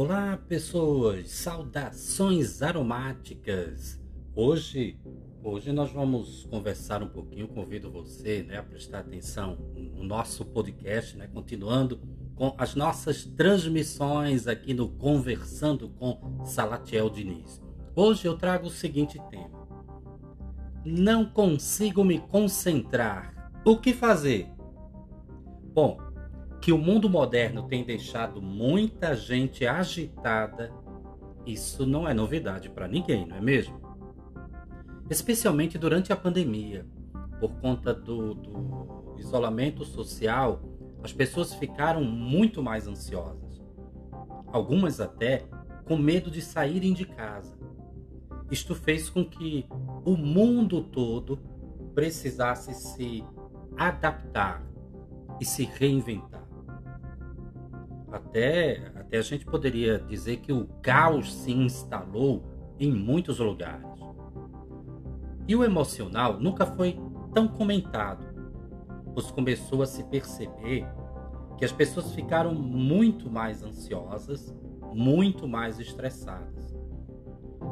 Olá, pessoas! Saudações aromáticas! Hoje, hoje nós vamos conversar um pouquinho, convido você né, a prestar atenção no nosso podcast, né, continuando com as nossas transmissões aqui no Conversando com Salatiel Diniz. Hoje eu trago o seguinte tema: Não consigo me concentrar. O que fazer? Bom, que o mundo moderno tem deixado muita gente agitada, isso não é novidade para ninguém, não é mesmo? Especialmente durante a pandemia, por conta do, do isolamento social, as pessoas ficaram muito mais ansiosas. Algumas até com medo de saírem de casa. Isto fez com que o mundo todo precisasse se adaptar e se reinventar. Até, até a gente poderia dizer que o caos se instalou em muitos lugares. E o emocional nunca foi tão comentado, pois começou a se perceber que as pessoas ficaram muito mais ansiosas, muito mais estressadas.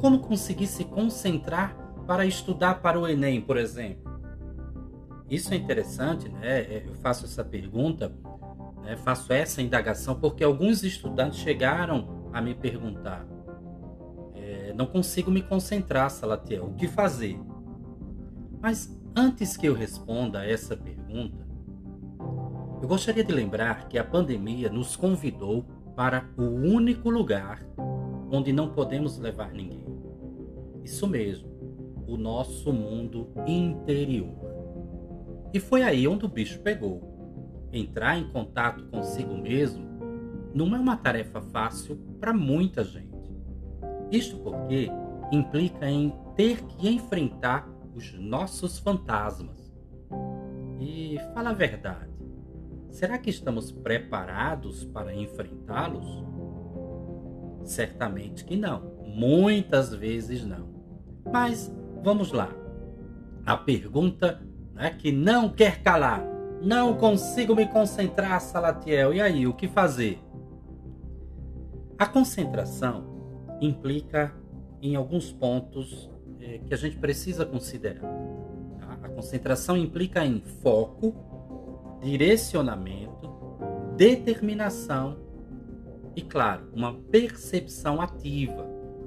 Como conseguir se concentrar para estudar para o Enem, por exemplo? Isso é interessante, né? Eu faço essa pergunta né, faço essa indagação porque alguns estudantes chegaram a me perguntar: é, não consigo me concentrar, Salatiel, o que fazer? Mas antes que eu responda a essa pergunta, eu gostaria de lembrar que a pandemia nos convidou para o único lugar onde não podemos levar ninguém. Isso mesmo, o nosso mundo interior. E foi aí onde o bicho pegou entrar em contato consigo mesmo não é uma tarefa fácil para muita gente. Isto porque implica em ter que enfrentar os nossos fantasmas. E fala a verdade, será que estamos preparados para enfrentá-los? Certamente que não, muitas vezes não. Mas vamos lá. A pergunta né, que não quer calar não consigo me concentrar, Salatiel. E aí, o que fazer? A concentração implica em alguns pontos é, que a gente precisa considerar. Tá? A concentração implica em foco, direcionamento, determinação e, claro, uma percepção ativa.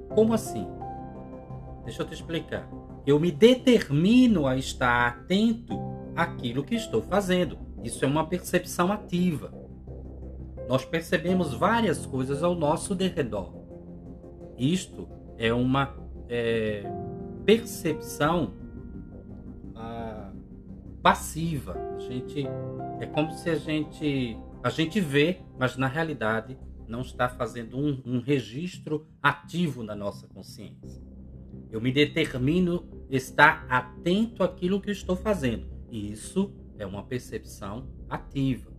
Como assim? Deixa eu te explicar. Eu me determino a estar atento aquilo que estou fazendo. Isso é uma percepção ativa. Nós percebemos várias coisas ao nosso derredor. Isto é uma é, percepção ah, passiva. A gente é como se a gente a gente vê, mas na realidade não está fazendo um, um registro ativo na nossa consciência. Eu me determino estar atento àquilo que estou fazendo isso é uma percepção ativa.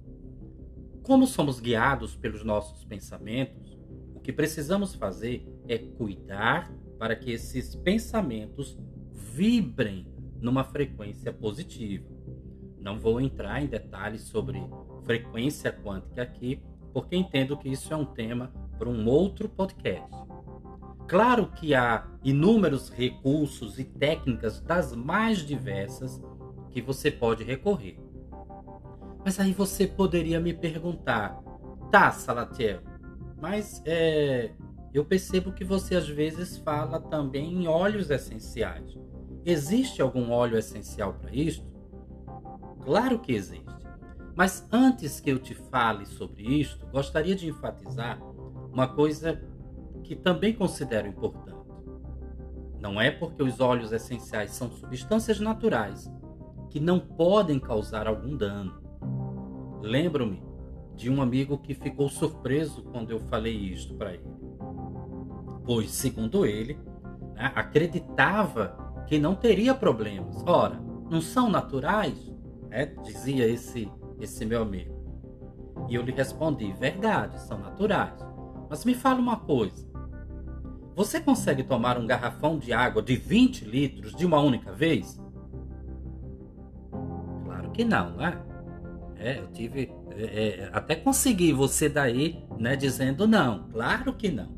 Como somos guiados pelos nossos pensamentos, o que precisamos fazer é cuidar para que esses pensamentos vibrem numa frequência positiva. Não vou entrar em detalhes sobre frequência quântica aqui, porque entendo que isso é um tema para um outro podcast. Claro que há inúmeros recursos e técnicas das mais diversas que você pode recorrer. Mas aí você poderia me perguntar, tá, Salatiel, mas é, eu percebo que você às vezes fala também em óleos essenciais. Existe algum óleo essencial para isto? Claro que existe. Mas antes que eu te fale sobre isto, gostaria de enfatizar uma coisa que também considero importante. Não é porque os óleos essenciais são substâncias naturais que não podem causar algum dano. Lembro-me de um amigo que ficou surpreso quando eu falei isto para ele, pois, segundo ele, né, acreditava que não teria problemas. Ora, não são naturais? É, dizia esse, esse meu amigo. E eu lhe respondi: verdade, são naturais. Mas me fala uma coisa: você consegue tomar um garrafão de água de 20 litros de uma única vez? Que não, né? É, eu tive, é, é, até conseguir você daí, né, dizendo não. Claro que não.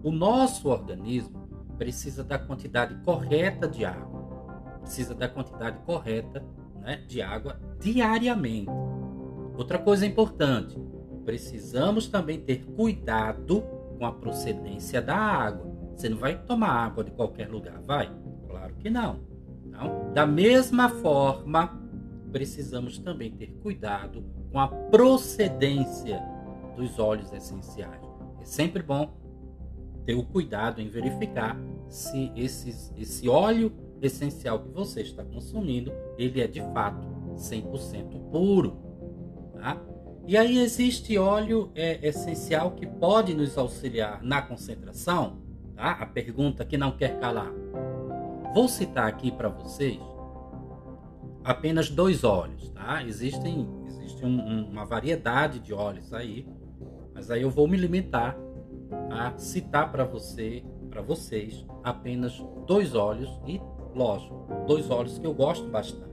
O nosso organismo precisa da quantidade correta de água. Precisa da quantidade correta né, de água diariamente. Outra coisa importante, precisamos também ter cuidado com a procedência da água. Você não vai tomar água de qualquer lugar, vai? Claro que não. Então, da mesma forma, precisamos também ter cuidado com a procedência dos óleos essenciais. É sempre bom ter o cuidado em verificar se esse óleo essencial que você está consumindo, ele é de fato 100% puro. Tá? E aí existe óleo é, essencial que pode nos auxiliar na concentração? Tá? A pergunta que não quer calar. Vou citar aqui para vocês apenas dois óleos, tá? Existem, existe um, um, uma variedade de óleos aí, mas aí eu vou me limitar a citar para você, para vocês, apenas dois óleos e, lógico, dois óleos que eu gosto bastante.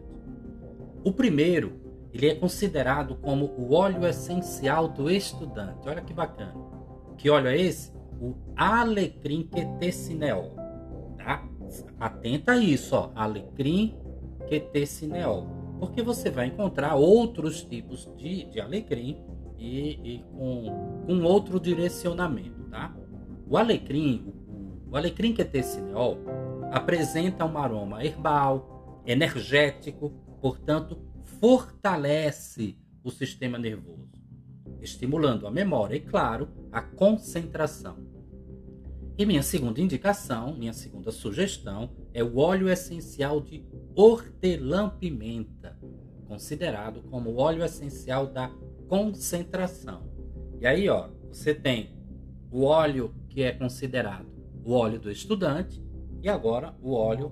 O primeiro, ele é considerado como o óleo essencial do estudante. Olha que bacana. Que óleo é esse? O alecrim quetecineol, tá? Atenta a isso, ó, alecrim quetecineol, porque você vai encontrar outros tipos de, de alecrim e, e com, com outro direcionamento, tá? O alecrim, o, alecrim quetecineol apresenta um aroma herbal, energético, portanto fortalece o sistema nervoso, estimulando a memória e, claro, a concentração. E minha segunda indicação, minha segunda sugestão é o óleo essencial de hortelã-pimenta, considerado como óleo essencial da concentração. E aí, ó, você tem o óleo que é considerado o óleo do estudante e agora o óleo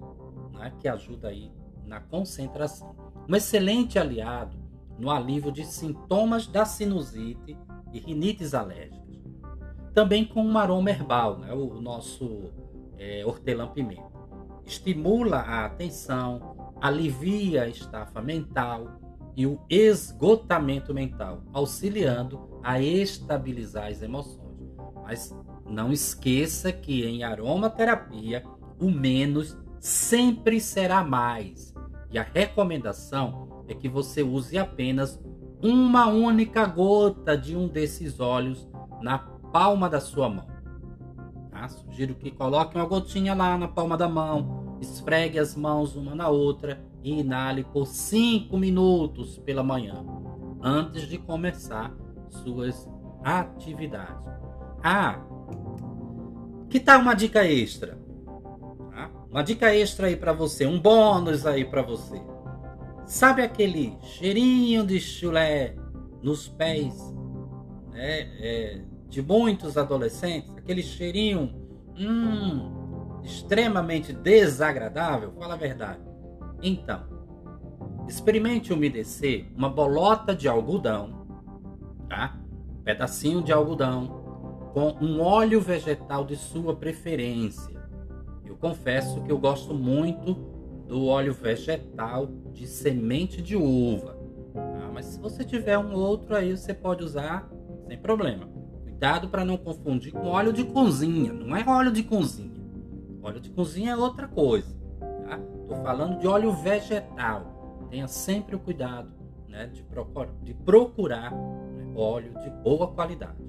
né, que ajuda aí na concentração. Um excelente aliado no alívio de sintomas da sinusite e rinites alérgicas também com um aroma herbal, né? o nosso é, hortelã-pimenta. Estimula a atenção, alivia a estafa mental e o esgotamento mental, auxiliando a estabilizar as emoções. Mas não esqueça que em aromaterapia o menos sempre será mais. E a recomendação é que você use apenas uma única gota de um desses óleos na palma da sua mão. Tá? Sugiro que coloque uma gotinha lá na palma da mão, esfregue as mãos uma na outra e inale por 5 minutos pela manhã, antes de começar suas atividades. Ah, que tal uma dica extra? Tá? Uma dica extra aí para você, um bônus aí para você. Sabe aquele cheirinho de chulé nos pés? É, é, de muitos adolescentes, aquele cheirinho hum, extremamente desagradável? Fala a verdade. Então, experimente umedecer uma bolota de algodão, tá? Um pedacinho de algodão com um óleo vegetal de sua preferência. Eu confesso que eu gosto muito do óleo vegetal de semente de uva. Tá? Mas se você tiver um outro aí, você pode usar sem problema. Cuidado para não confundir com óleo de cozinha. Não é óleo de cozinha. Óleo de cozinha é outra coisa. Tá? Tô falando de óleo vegetal. Tenha sempre o cuidado né, de, procurar, de procurar né, óleo de boa qualidade.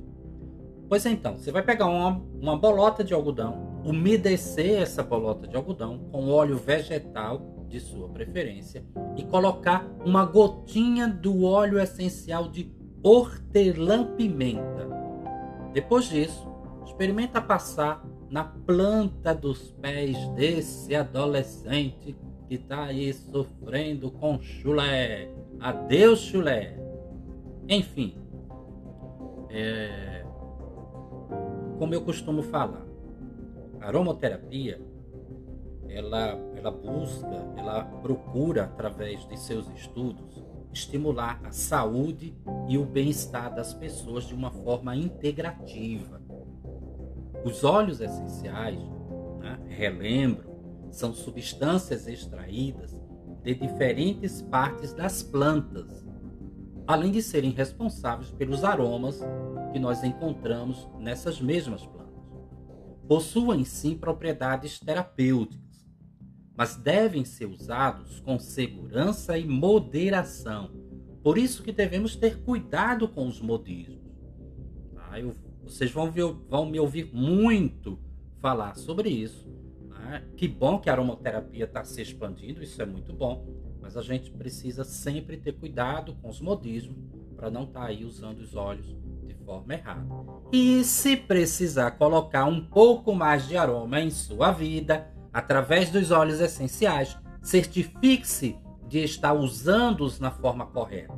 Pois então, você vai pegar uma, uma bolota de algodão, umedecer essa bolota de algodão com óleo vegetal de sua preferência e colocar uma gotinha do óleo essencial de hortelã-pimenta depois disso, experimenta passar na planta dos pés desse adolescente que está aí sofrendo com chulé. Adeus, chulé. Enfim, é... como eu costumo falar, a aromaterapia ela, ela busca, ela procura através de seus estudos estimular a saúde e o bem-estar das pessoas de uma forma integrativa. Os óleos essenciais, né, relembro, são substâncias extraídas de diferentes partes das plantas. além de serem responsáveis pelos aromas que nós encontramos nessas mesmas plantas. Possuem sim propriedades terapêuticas, mas devem ser usados com segurança e moderação. Por isso que devemos ter cuidado com os modismos. Tá? Eu, vocês vão, ver, vão me ouvir muito falar sobre isso. Né? Que bom que a aromaterapia está se expandindo, isso é muito bom mas a gente precisa sempre ter cuidado com os modismos para não estar tá aí usando os óleos de forma errada. E se precisar colocar um pouco mais de aroma em sua vida, através dos óleos essenciais, certifique-se de estar usando-os na forma correta.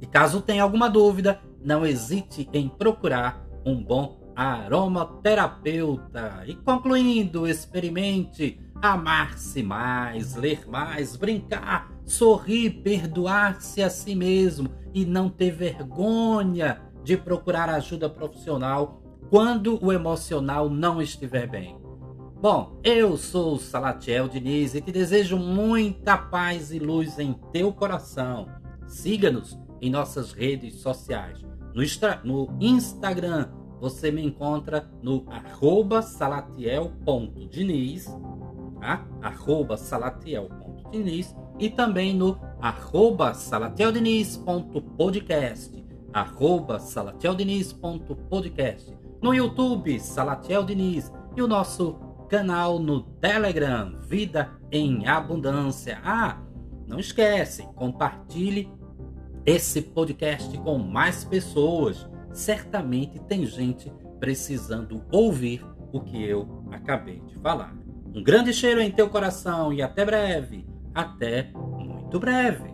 E caso tenha alguma dúvida, não hesite em procurar um bom aromaterapeuta. E concluindo, experimente amar-se mais, ler mais, brincar, sorrir, perdoar-se a si mesmo e não ter vergonha de procurar ajuda profissional quando o emocional não estiver bem. Bom, eu sou Salatiel Diniz e te desejo muita paz e luz em teu coração. Siga-nos em nossas redes sociais. No, no Instagram, você me encontra no arroba salatiel.diniz tá? arroba salatiel.diniz e também no arroba salatiel.diniz.podcast arroba salatiel.diniz.podcast no YouTube Salatiel Diniz e o nosso canal no Telegram Vida em Abundância. Ah, não esquece, compartilhe esse podcast com mais pessoas. Certamente tem gente precisando ouvir o que eu acabei de falar. Um grande cheiro em teu coração e até breve. Até muito breve.